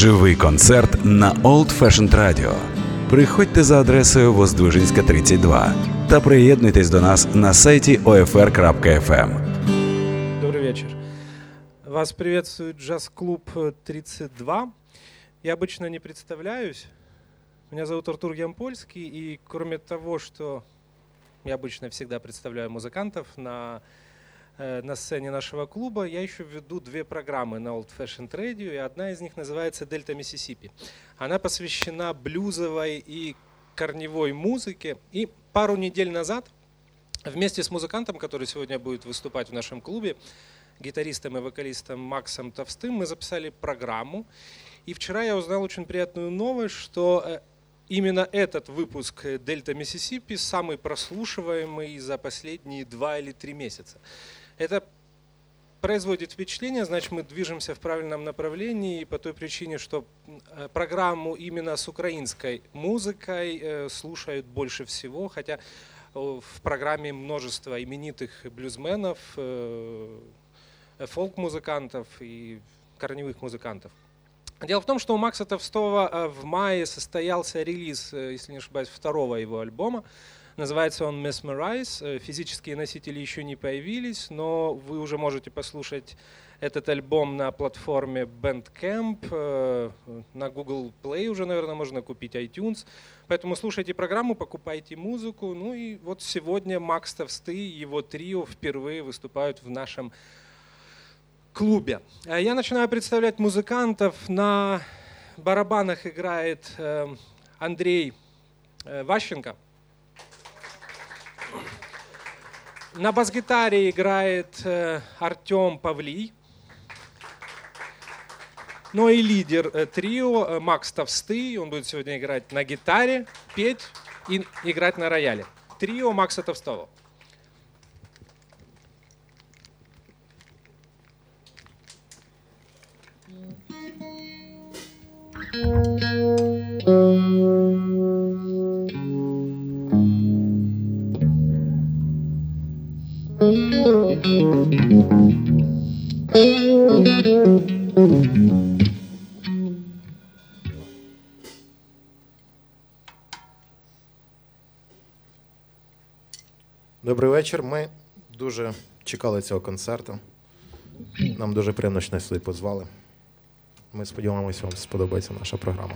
Живий концерт на Old Fashioned Radio. Приходьте за адресою Воздвижинська, 32 та приєднуйтесь до нас на сайті OFR.FM. Добрый вечер. Вас приветствует джаз-клуб 32. Я обычно не представляюсь. Меня зовут Артур Ямпольский, и кроме того, что я обычно всегда представляю музыкантов на, э, на сцене нашего клуба, я еще веду две программы на Old Fashioned Radio, и одна из них называется «Дельта Миссисипи». Она посвящена блюзовой и корневой музыке. И пару недель назад вместе с музыкантом, который сегодня будет выступать в нашем клубе, гитаристом и вокалистом Максом Товстым, мы записали программу. И вчера я узнал очень приятную новость, что э, именно этот выпуск Дельта Миссисипи самый прослушиваемый за последние два или три месяца. Это производит впечатление, значит, мы движемся в правильном направлении по той причине, что э, программу именно с украинской музыкой э, слушают больше всего, хотя в программе множество именитых блюзменов, фолк-музыкантов и корневых музыкантов. Дело в том, что у Макса Товстого э, в мае состоялся релиз, э, если не ошибаюсь, второго его альбома. Называется он Mesmerize. Э, физические носители еще не появились, но вы уже можете послушать этот альбом на платформе Bandcamp, на Google Play уже, наверное, можно купить iTunes. Поэтому слушайте программу, покупайте музыку. Ну и вот сегодня Макс Товсты и его трио впервые выступают в нашем клубе. Э, я начинаю представлять музыкантов. На барабанах играет э, Андрей э, Ващенко. На бас-гитаре играет Артем Павлий. Ну и лидер трио Макс Товстый. Он будет сегодня играть на гитаре, петь и играть на рояле. Трио Макса Товстого. Добрий вечір. Ми дуже чекали цього концерту. Нам дуже приємно, що нас сюди позвали. Ми сподіваємося, вам сподобається наша програма.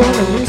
gonna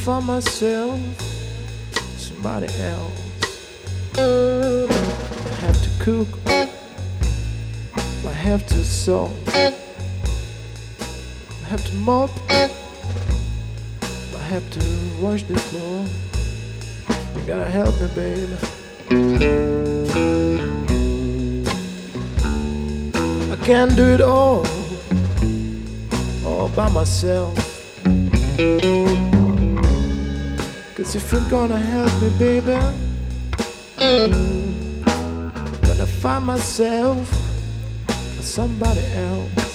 for myself, somebody else. I have to cook, I have to sew, I have to mop, I have to wash the floor. You gotta help me, babe. I can't do it all all by myself chance if you're gonna help me, baby. Mm. gonna find myself somebody else.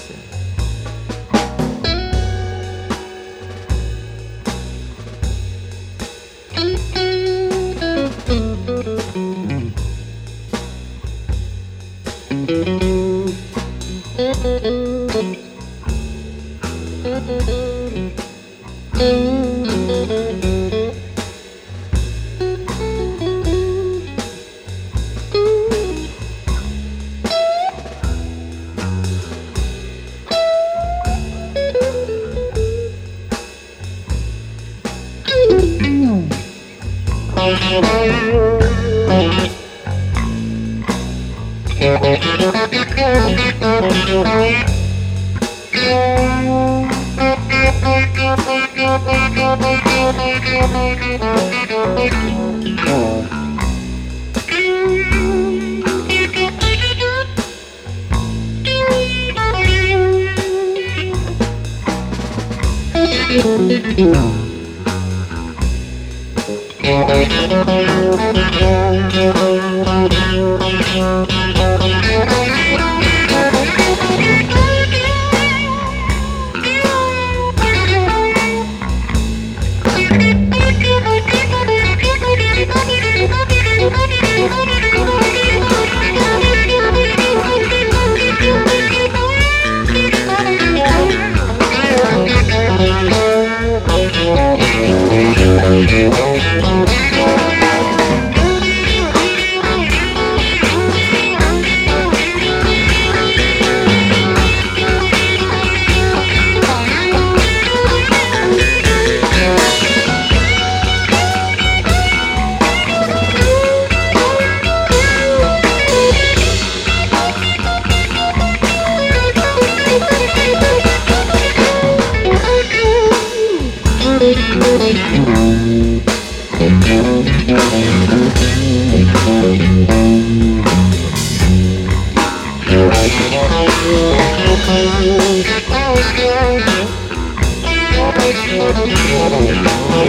I'm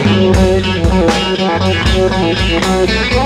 gonna go to the hospital.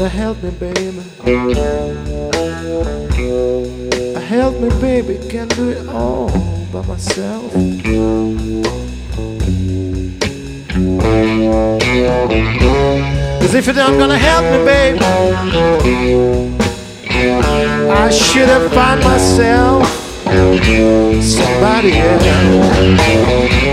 You gotta help me, baby. Uh, help me, baby. Can't do it all by myself. Cause if you're not gonna help me, baby, I should have found myself somebody else.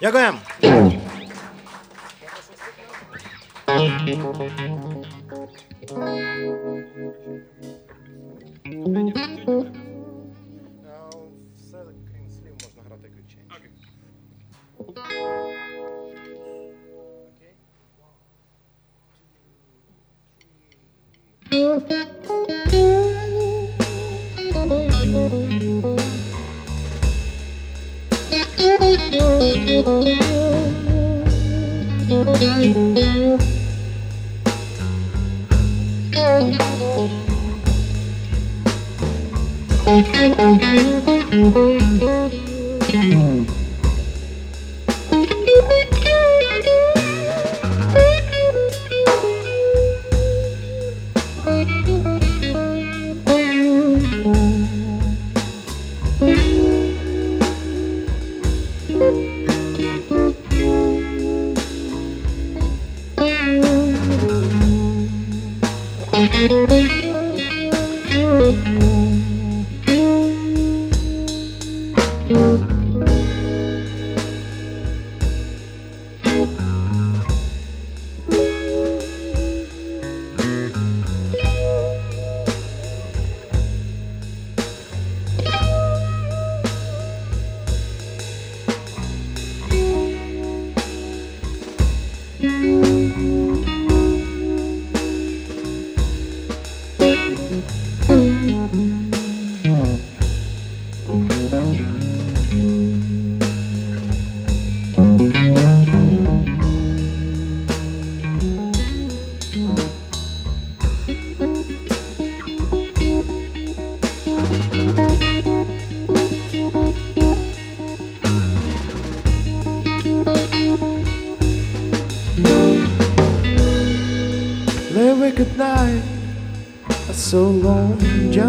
Ďakujem. so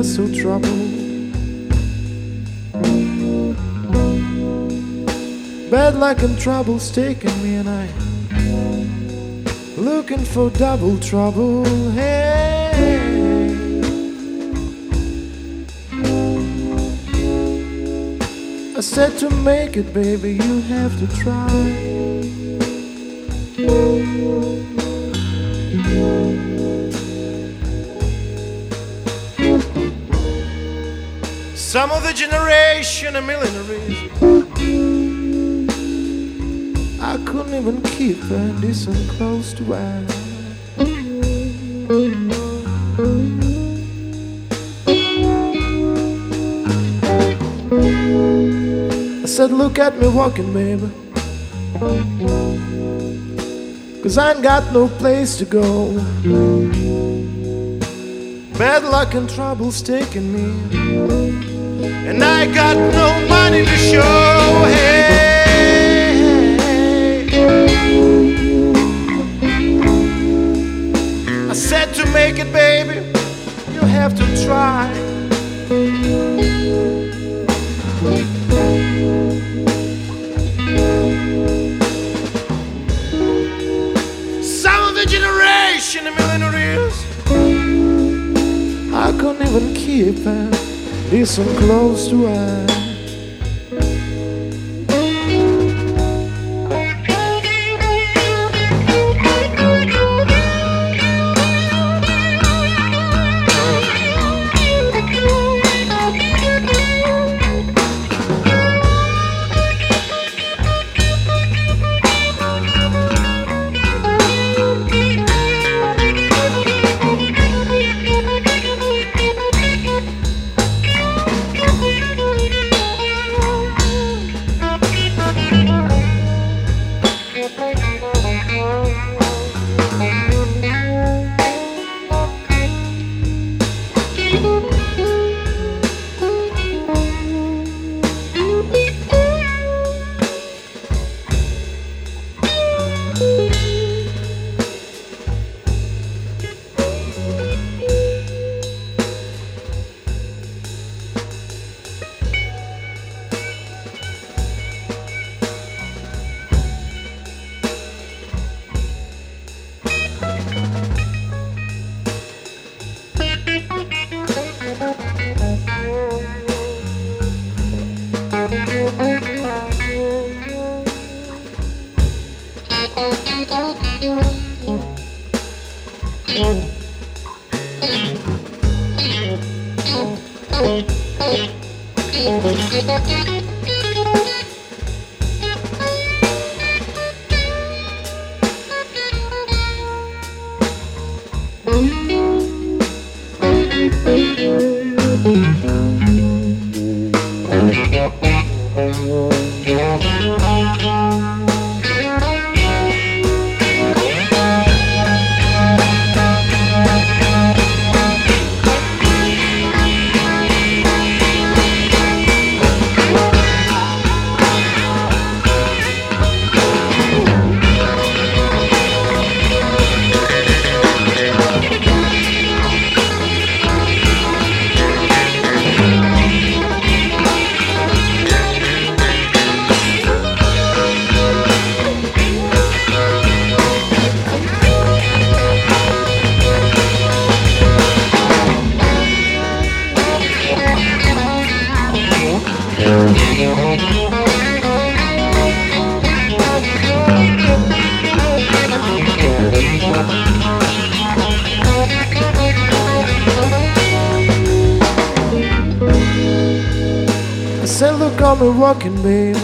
so troubled. Bad luck and trouble's taking me, and I looking for double trouble. Hey. I said to make it, baby, you have to try. Some of the generation of millionaires. I couldn't even keep a decent close to wear. I said look at me walking baby. Cause I ain't got no place to go. Bad luck and trouble's taking me. And I got no money to show. Hey, I said to make it, baby, you have to try. Some of the generation, a million I couldn't even keep it. Listen close to eye. Me walking, baby.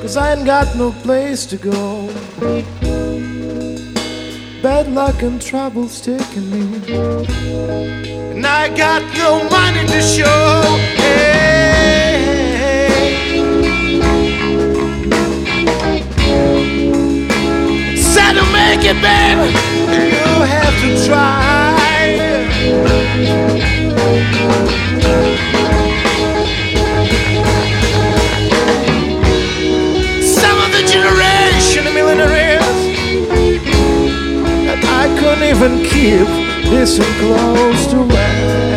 Cause I ain't got no place to go. Bad luck and trouble's taking me. And I got no money to show. Hey, to make it, baby. You have to try. Couldn't even keep this close to where.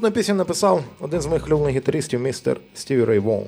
Наступну пісню написав один з моїх улюблених гітаристів, містер Стіві Рей Воун.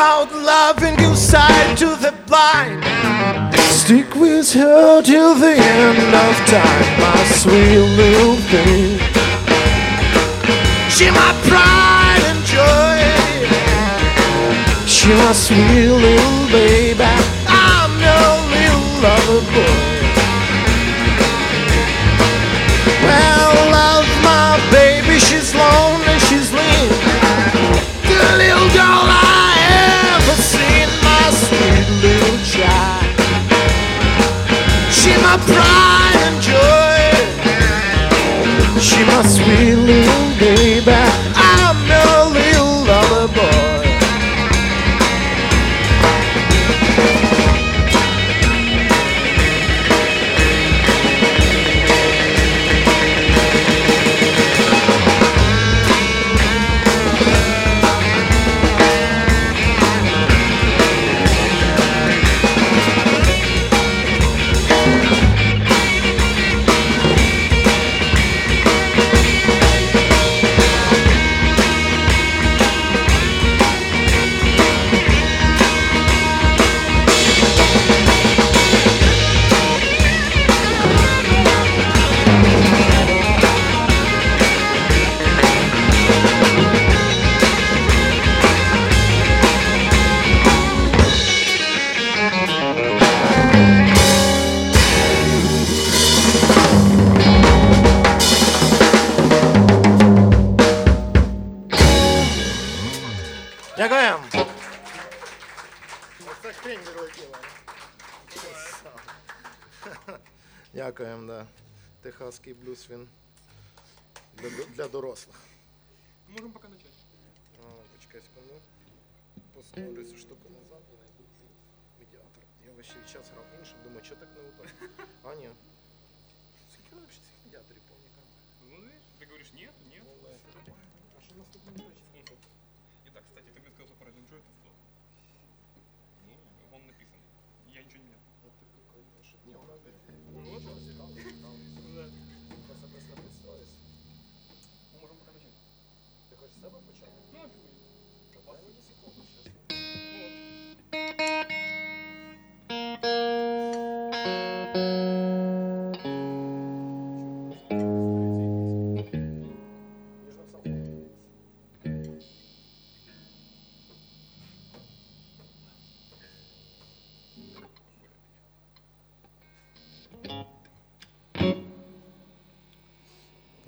about love and give sight to the blind. Stick with her till the end of time, my sweet little thing. She my pride and joy. She my sweet little baby. I'm your little lover boy. Well, love my baby, she's lonely. pride and joy. She must be little baby.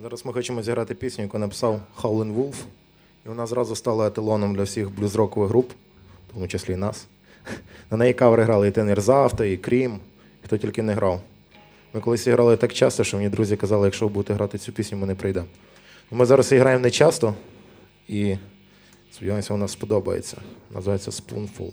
Зараз ми хочемо зіграти пісню, яку написав Howlin' Wolf. І вона зразу стала еталоном для всіх блюз-рокових груп, в тому числі і нас. На неї кавери грали і Тенер Завта, і Крім, хто тільки не грав. Ми колись грали так часто, що мені друзі казали, якщо ви будете грати цю пісню, ми не прийдемо. Ну, Ми зараз граємо не часто, і сподіваємося, вона сподобається. Називається Spoonful.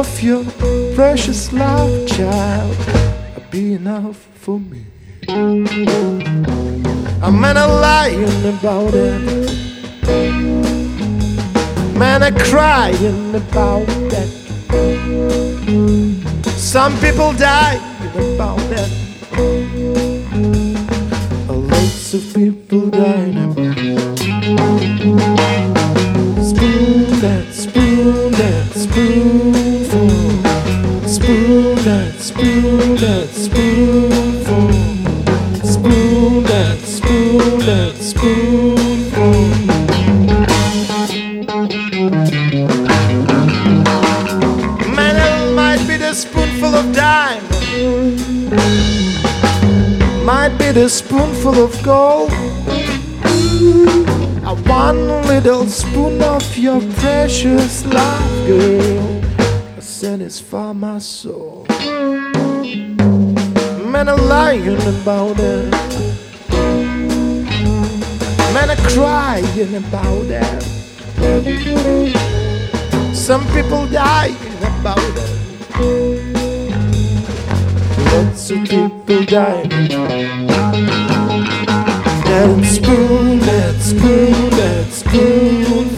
of your precious love, child, be enough for me. I'm a lying about it. Man a crying about that. Some people die about that. Lots of people dying about Spoon gold. A one little spoon of your precious love, girl. A satisfy my soul. Man, I'm lying about it. Man, I'm crying about it. Some people dying about it. Lots of people dying. That spoon, that spoon, that spoonful.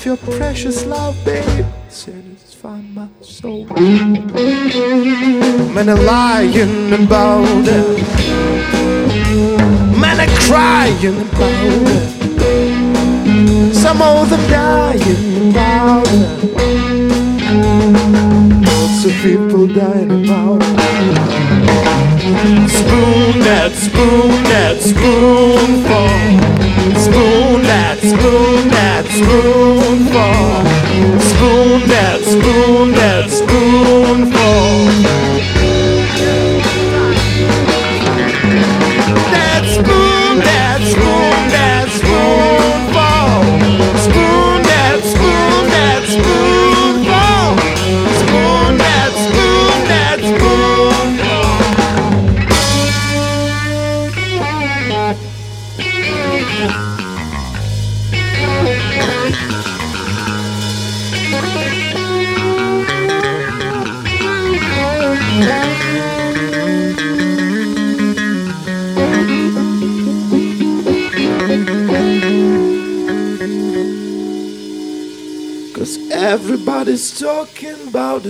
Spoon of your precious love, babe. Satisfy my soul. Many lying about it, many crying about it. Some of them dying about it. Lots of people dying about it. Spoon that, spoon that, spoonful. Spoon that, spoon that, spoonful. Spoon that, spoon that, spoonful.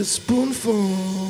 Spoonful.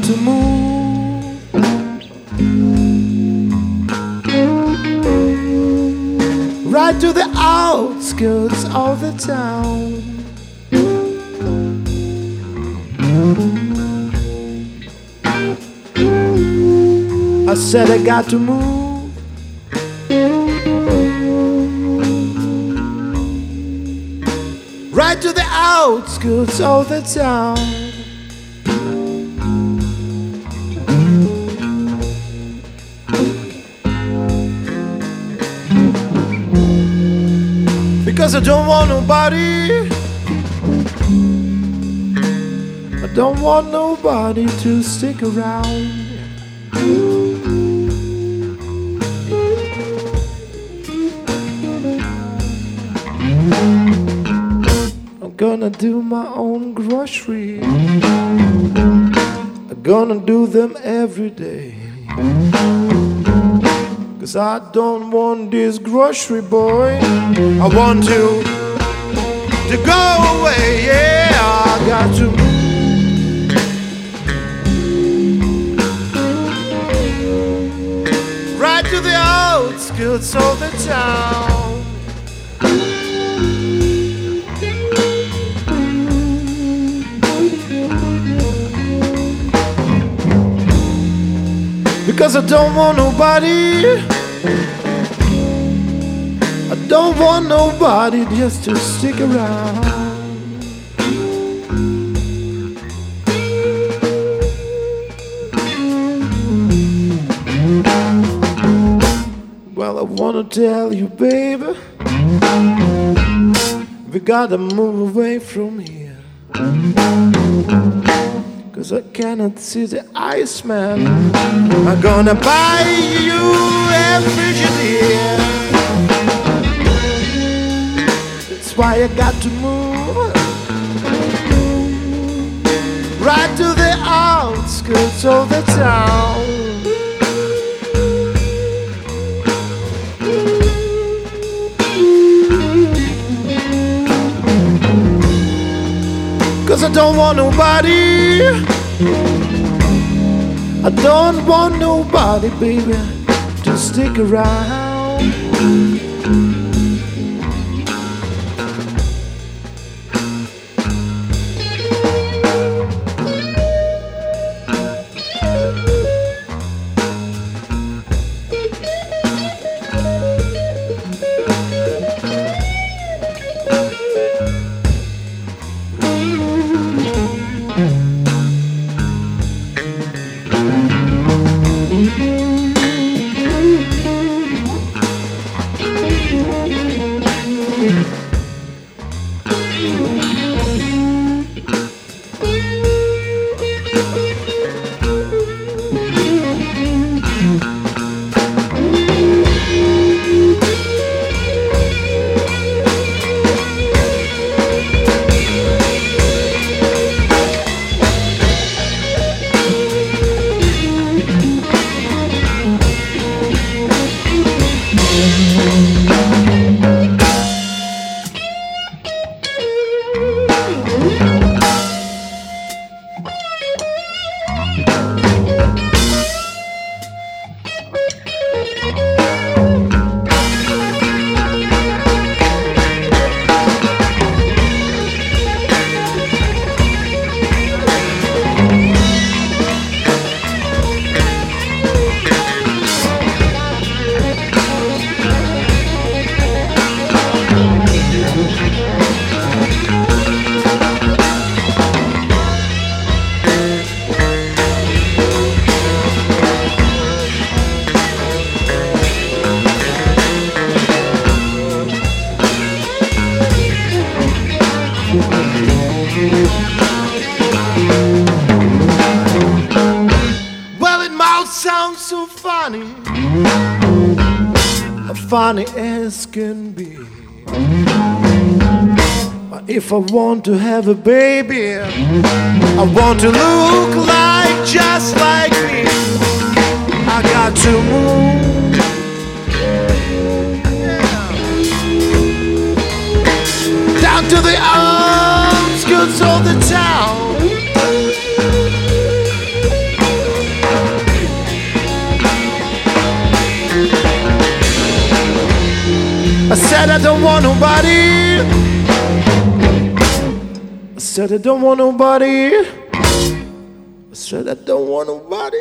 To move right to the outskirts of the town. I said I got to move right to the outskirts of the town. I don't want nobody. I don't want nobody to stick around. I'm gonna do my own grocery. I'm gonna do them every day. Cause I don't want this grocery boy. I want you to go away. Yeah, I got to. Right to the outskirts of the town. Because I don't want nobody. Don't want nobody just to stick around. Well, I wanna tell you, baby, we gotta move away from here. Cause I cannot see the Iceman. I'm gonna buy you a Frigidaire. Why I got to move right to the outskirts of the town. Cause I don't want nobody. I don't want nobody, baby, to stick around. A baby, I want to look like just like me. I got to move. Down to the outskirts of the town. I said I don't want nobody. Said I don't want nobody. I said I don't want nobody.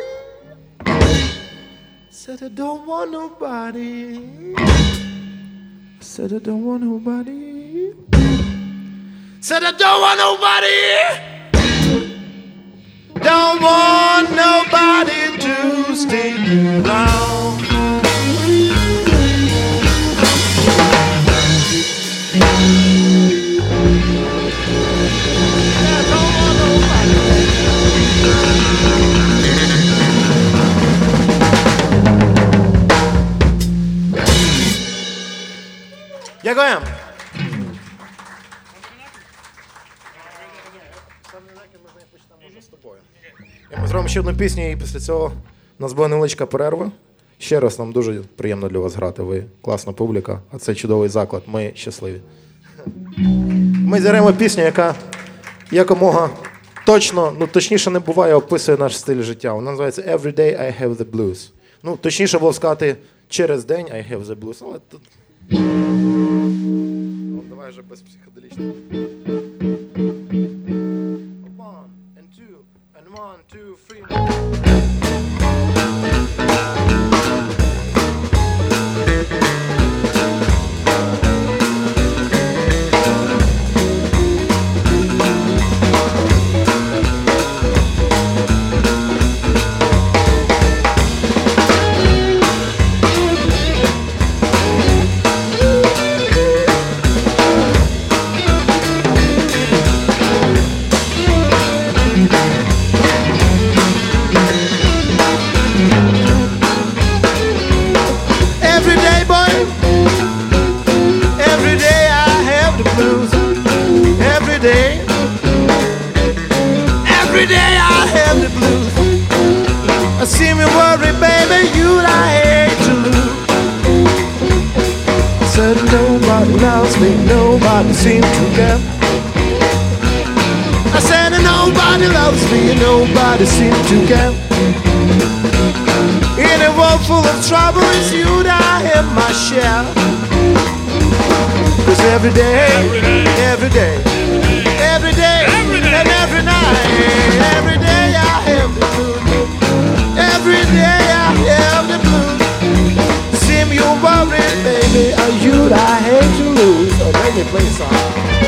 I said I don't want nobody. I said I don't want nobody. Said I don't want nobody. Don't want nobody to stick around. Дякуємо. Ми зробимо ще одну пісню, і після цього у нас буде невеличка перерва. Ще раз нам дуже приємно для вас грати. Ви класна публіка, а це чудовий заклад. Ми щасливі. Ми зіграємо пісню, яка якомога точно, ну точніше не буває, описує наш стиль життя. Вона називається Every day I have the blues. Ну, точніше було сказати, через день I have the blues. Але тут. Ну, давай вже без психоделічного. One and two, and one, two, three. girl. I said, nobody loves me, and nobody seems to care. In a world full of trouble, it's you that I have my share. Cause every day, every day, every day, and every night, every day I have the blues. Every day I have the blues. Seem you worried, baby, are you that I hate to lose? let me play some.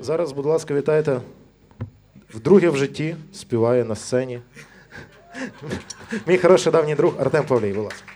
Зараз, будь ласка, вітайте. Вдруге в житті співає на сцені. Мій хороший давній друг Артем Павлій, будь ласка.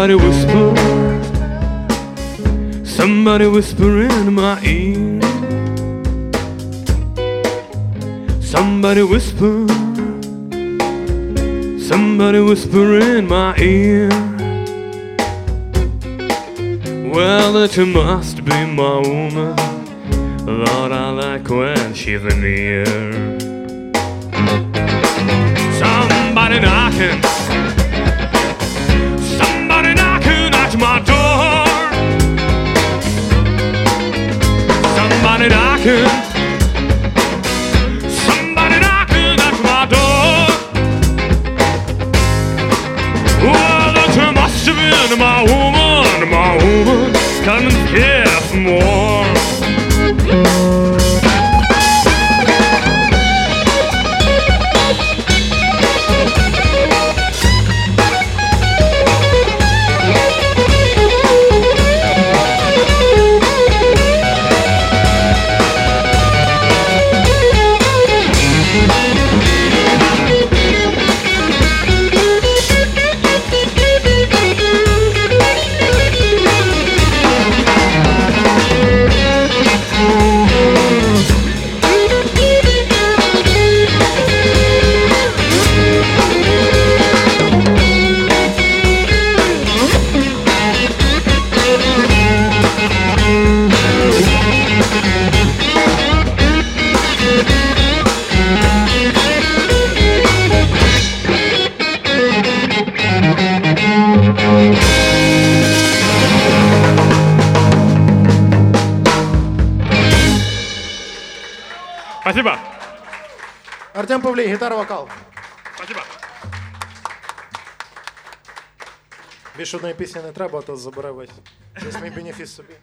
Somebody whisper. Somebody whisper in my ear. Somebody whisper. Somebody whisper in my ear. Well, that you must be my woman. Lord, I like when she's near Somebody knocking. 그 рублей, гитар-вокал. Спасибо. Більше одної пісні не треба, а то забере весь. Це мій бенефіс собі.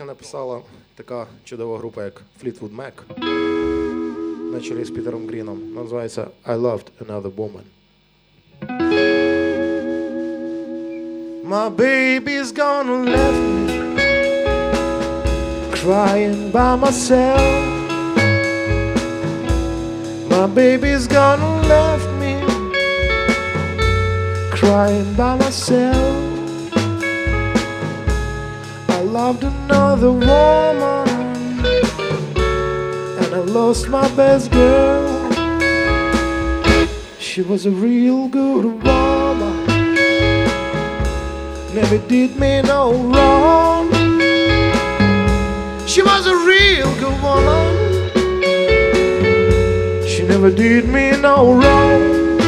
Пісню написала така чудова група, як Fleetwood Mac на чолі з Пітером Гріном. Називається I Loved Another Woman. My baby's gonna left me crying by myself. My baby's gonna left me crying by myself. Loved another woman and I lost my best girl. She was a real good woman, never did me no wrong. She was a real good woman, she never did me no wrong.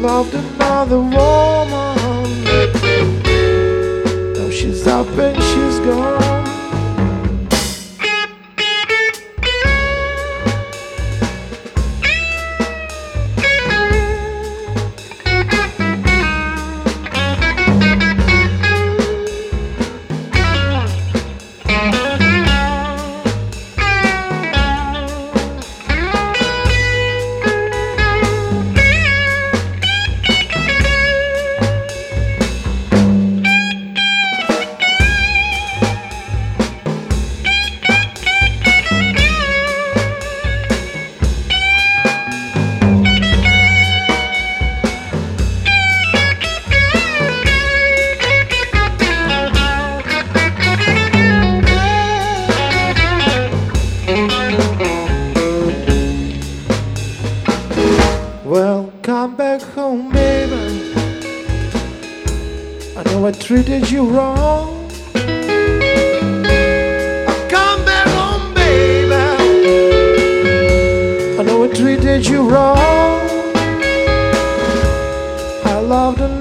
Loved another woman. She's up and she's gone. Loved another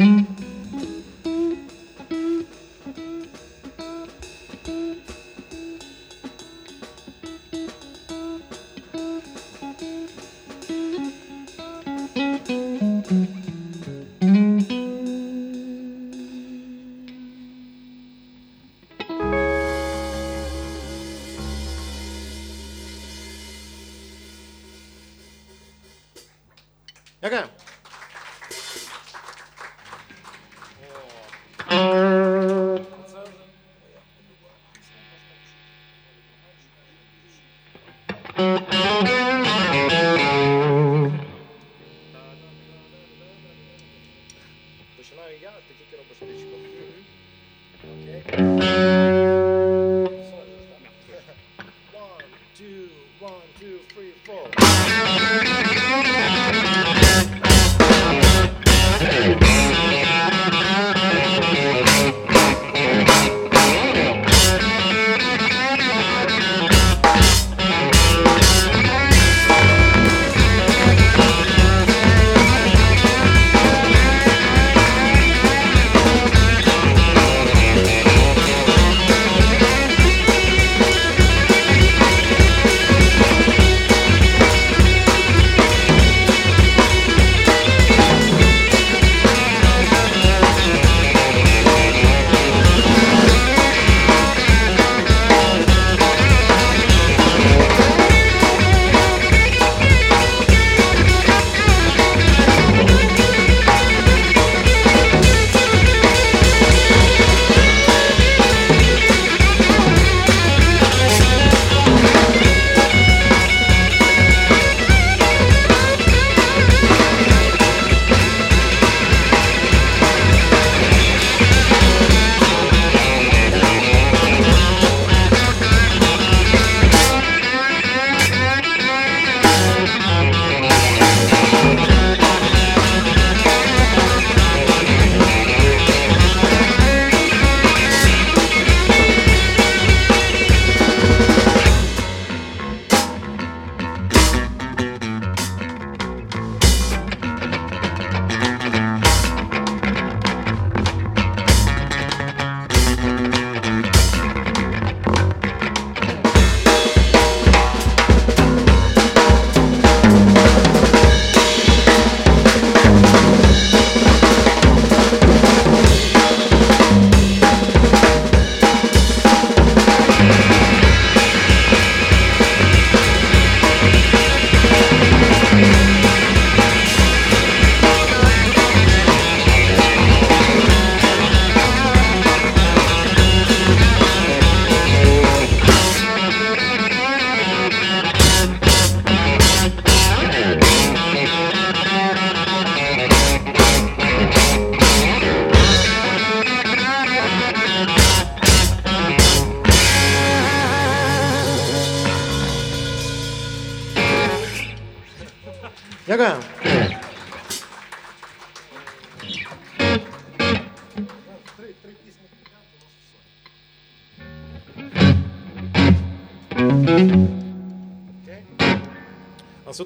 Mm-hmm.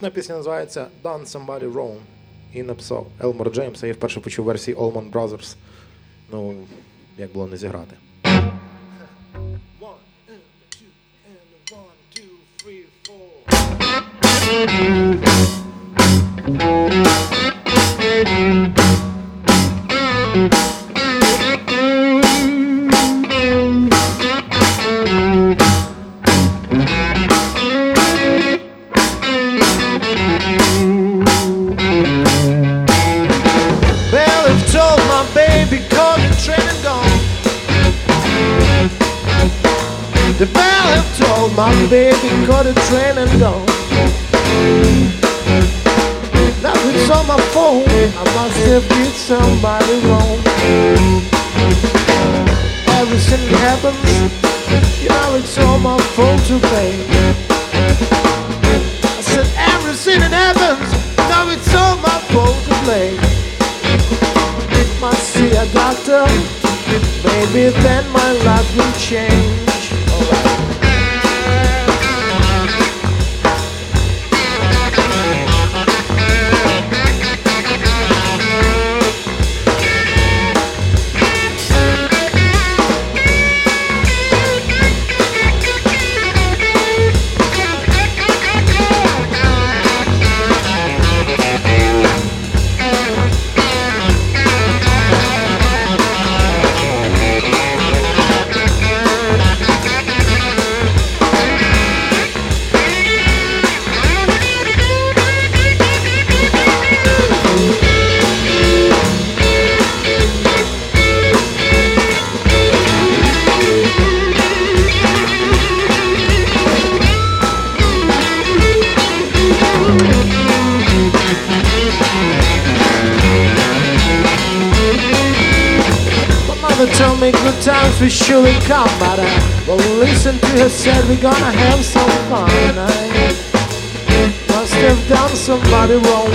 Наступна пісня називається Done Somebody Wrong. І написав Елмор Джеймс. Я вперше почув версії Allman Brothers. Ну, як було не зіграти. One, two, three, four. Will surely come, but uh, I will listen to her said we're gonna have some fun. I must have done somebody wrong.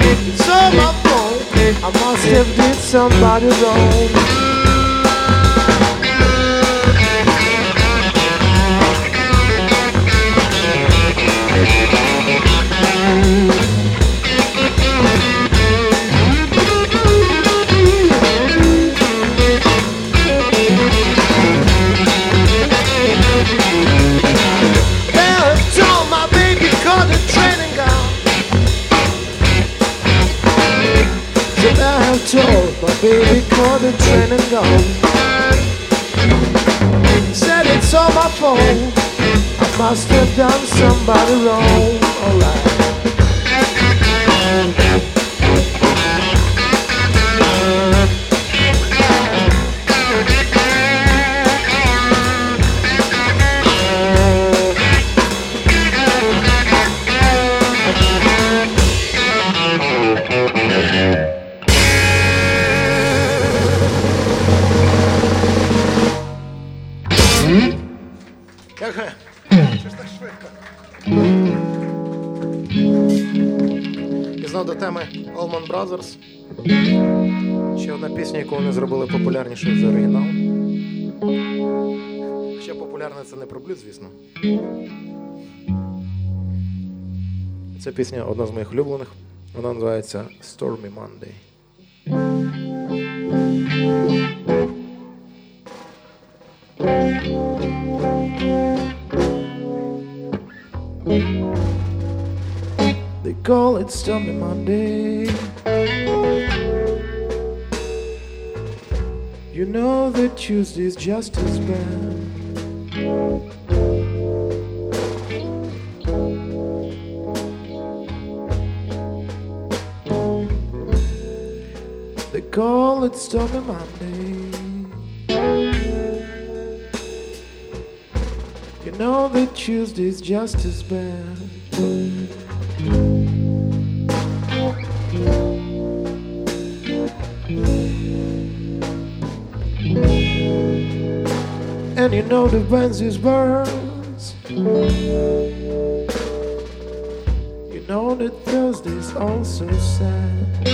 It's all my fault. I must have did somebody wrong. Baby caught a training. Said it's all my fault. I must have done somebody wrong. Alright. Пісня, яку вони зробили популярнішою за оригінал. Ще популярна це не про блюз, звісно. Ця пісня одна з моїх улюблених. Вона називається Stormy Monday. They call it Stormy Monday. You know that Tuesday's just as bad. They call it Stormy Monday. You know that Tuesday's just as bad. And you know the Wednesday's burns. You know that Thursday's also sad.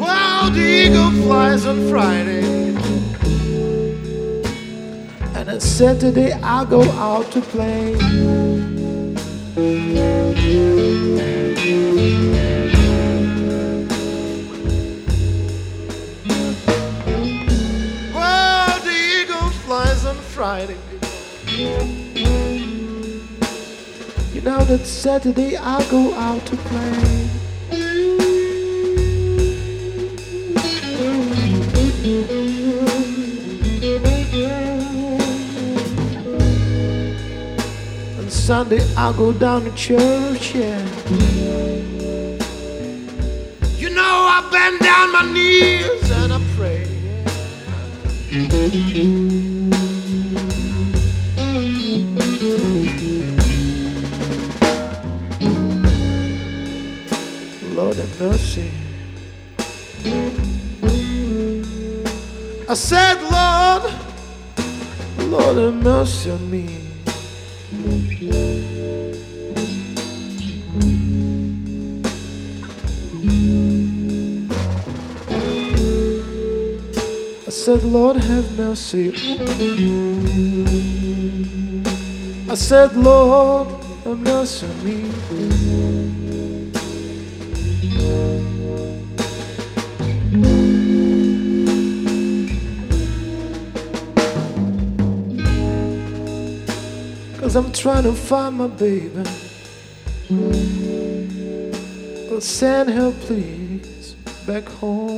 Well, the eagle flies on Friday. And on Saturday I go out to play. Friday. You know that Saturday I go out to play. Sunday I go down to church, yeah. You know I bend down my knees and I pray. Lord have mercy. I said, Lord, Lord have mercy on me. Said, Lord, have mercy. I said, Lord, have mercy on me. Cause I'm trying to find my baby. Send her, please, back home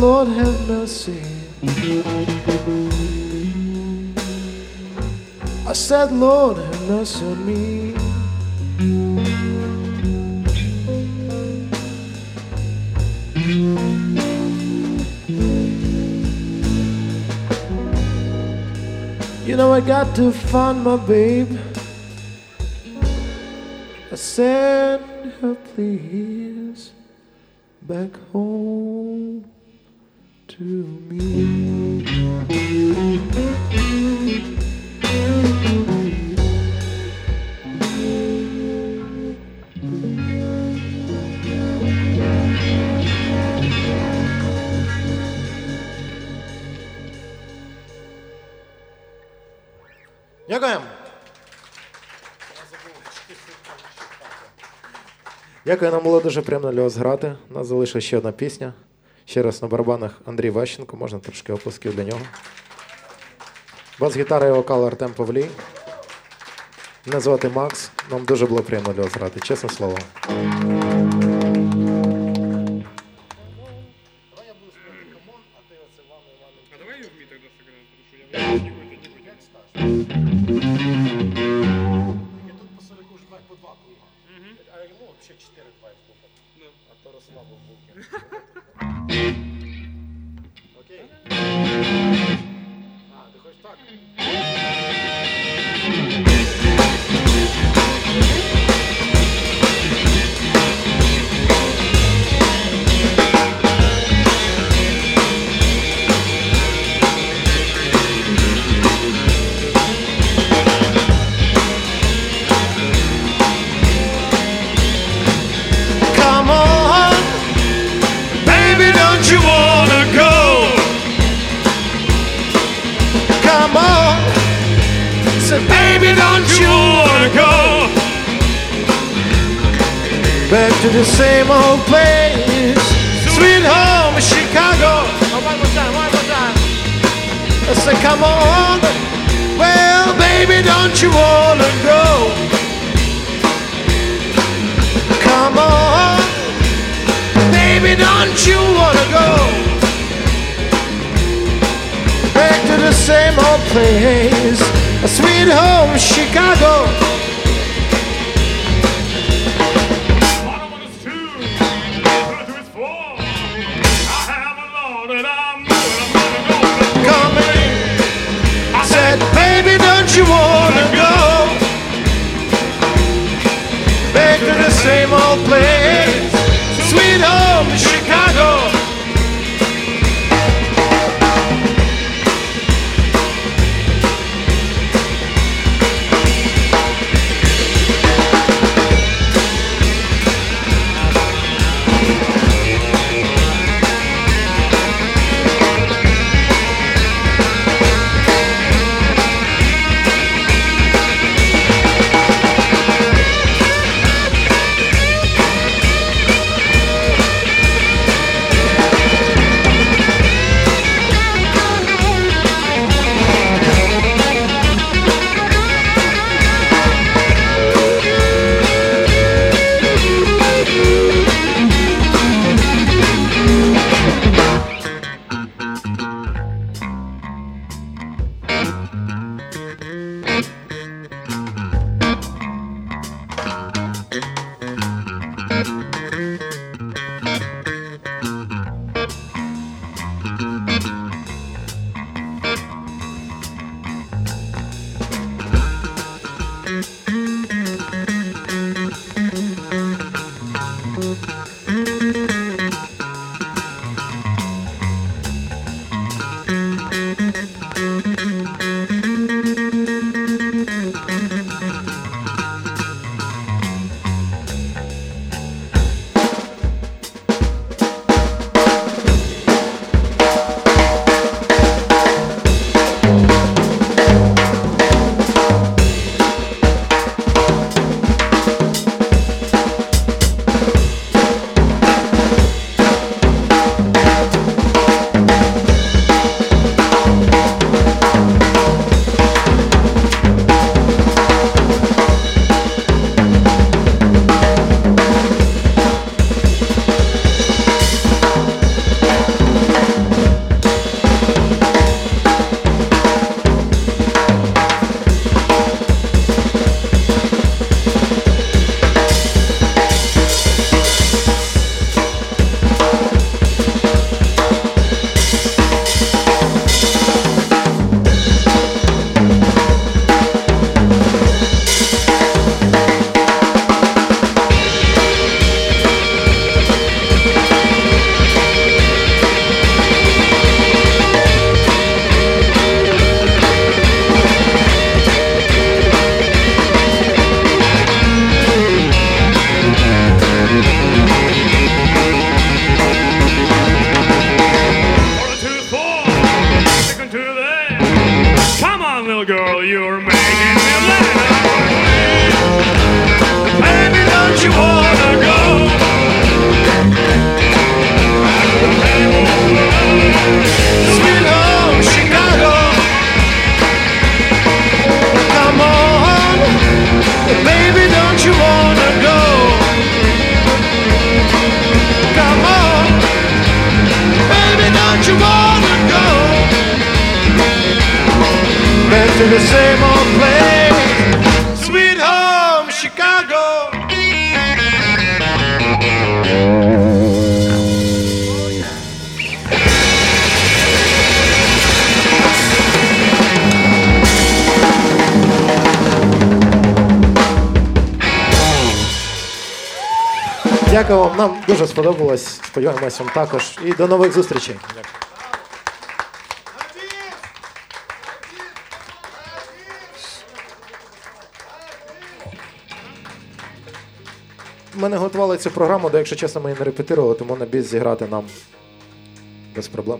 Lord, have mercy. I said, Lord, have mercy on me. You know I got to find my babe. I send her please Дякую, нам було дуже приємно для вас грати. У нас залишилася ще одна пісня. Ще раз на барабанах Андрій Ващенко, можна трошки оплесків для нього. Бас-гітара і вокал Артем Павлій. Мене звати Макс. Нам дуже було приємно для вас грати, чесне слово. Come place, a sweet home Chicago. In, I said, baby, don't you wanna go back to the same old place, sweet home Chicago? Сподіваємось вам також. І до нових зустрічей. Ми не готували цю програму, де, якщо чесно, ми її не репетирували, тому на біс зіграти нам без проблем.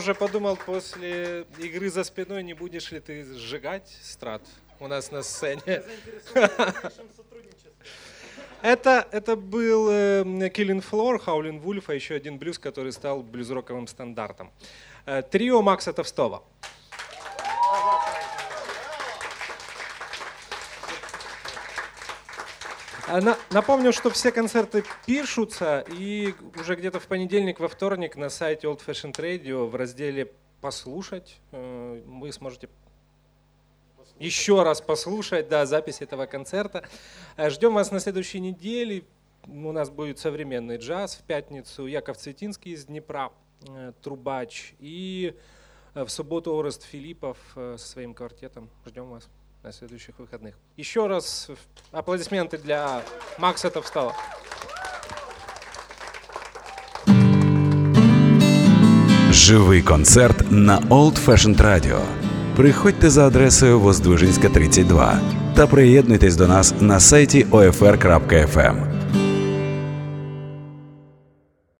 Уже подумал, после игры за спиной не будешь ли ты сжигать страт у нас на сцене? Это, это был э, Killing Floor, Howlin' Wolf, а еще один блюз, который стал блюз-роковым стандартом. Э, Трио Макса Товстова. А на- Напомню, что все концерты пишутся, и уже где-то в понедельник, во вторник на сайте Old Fashioned Radio в разделе «Послушать» э, вы сможете еще раз послушать да, запись этого концерта. Э, Ждем вас на следующей неделе. У нас будет современный джаз в пятницу. Яков Цветинский из Днепра, э, трубач. И в субботу Орест Филиппов со своим квартетом. Ждем вас на следующих выходных. Еще раз аплодисменты для Макса Товстала. Живий концерт на Old Fashioned Radio. Приходьте за адресою Воздвижинська 32 та приєднуйтесь до нас на сайті OFR.FM.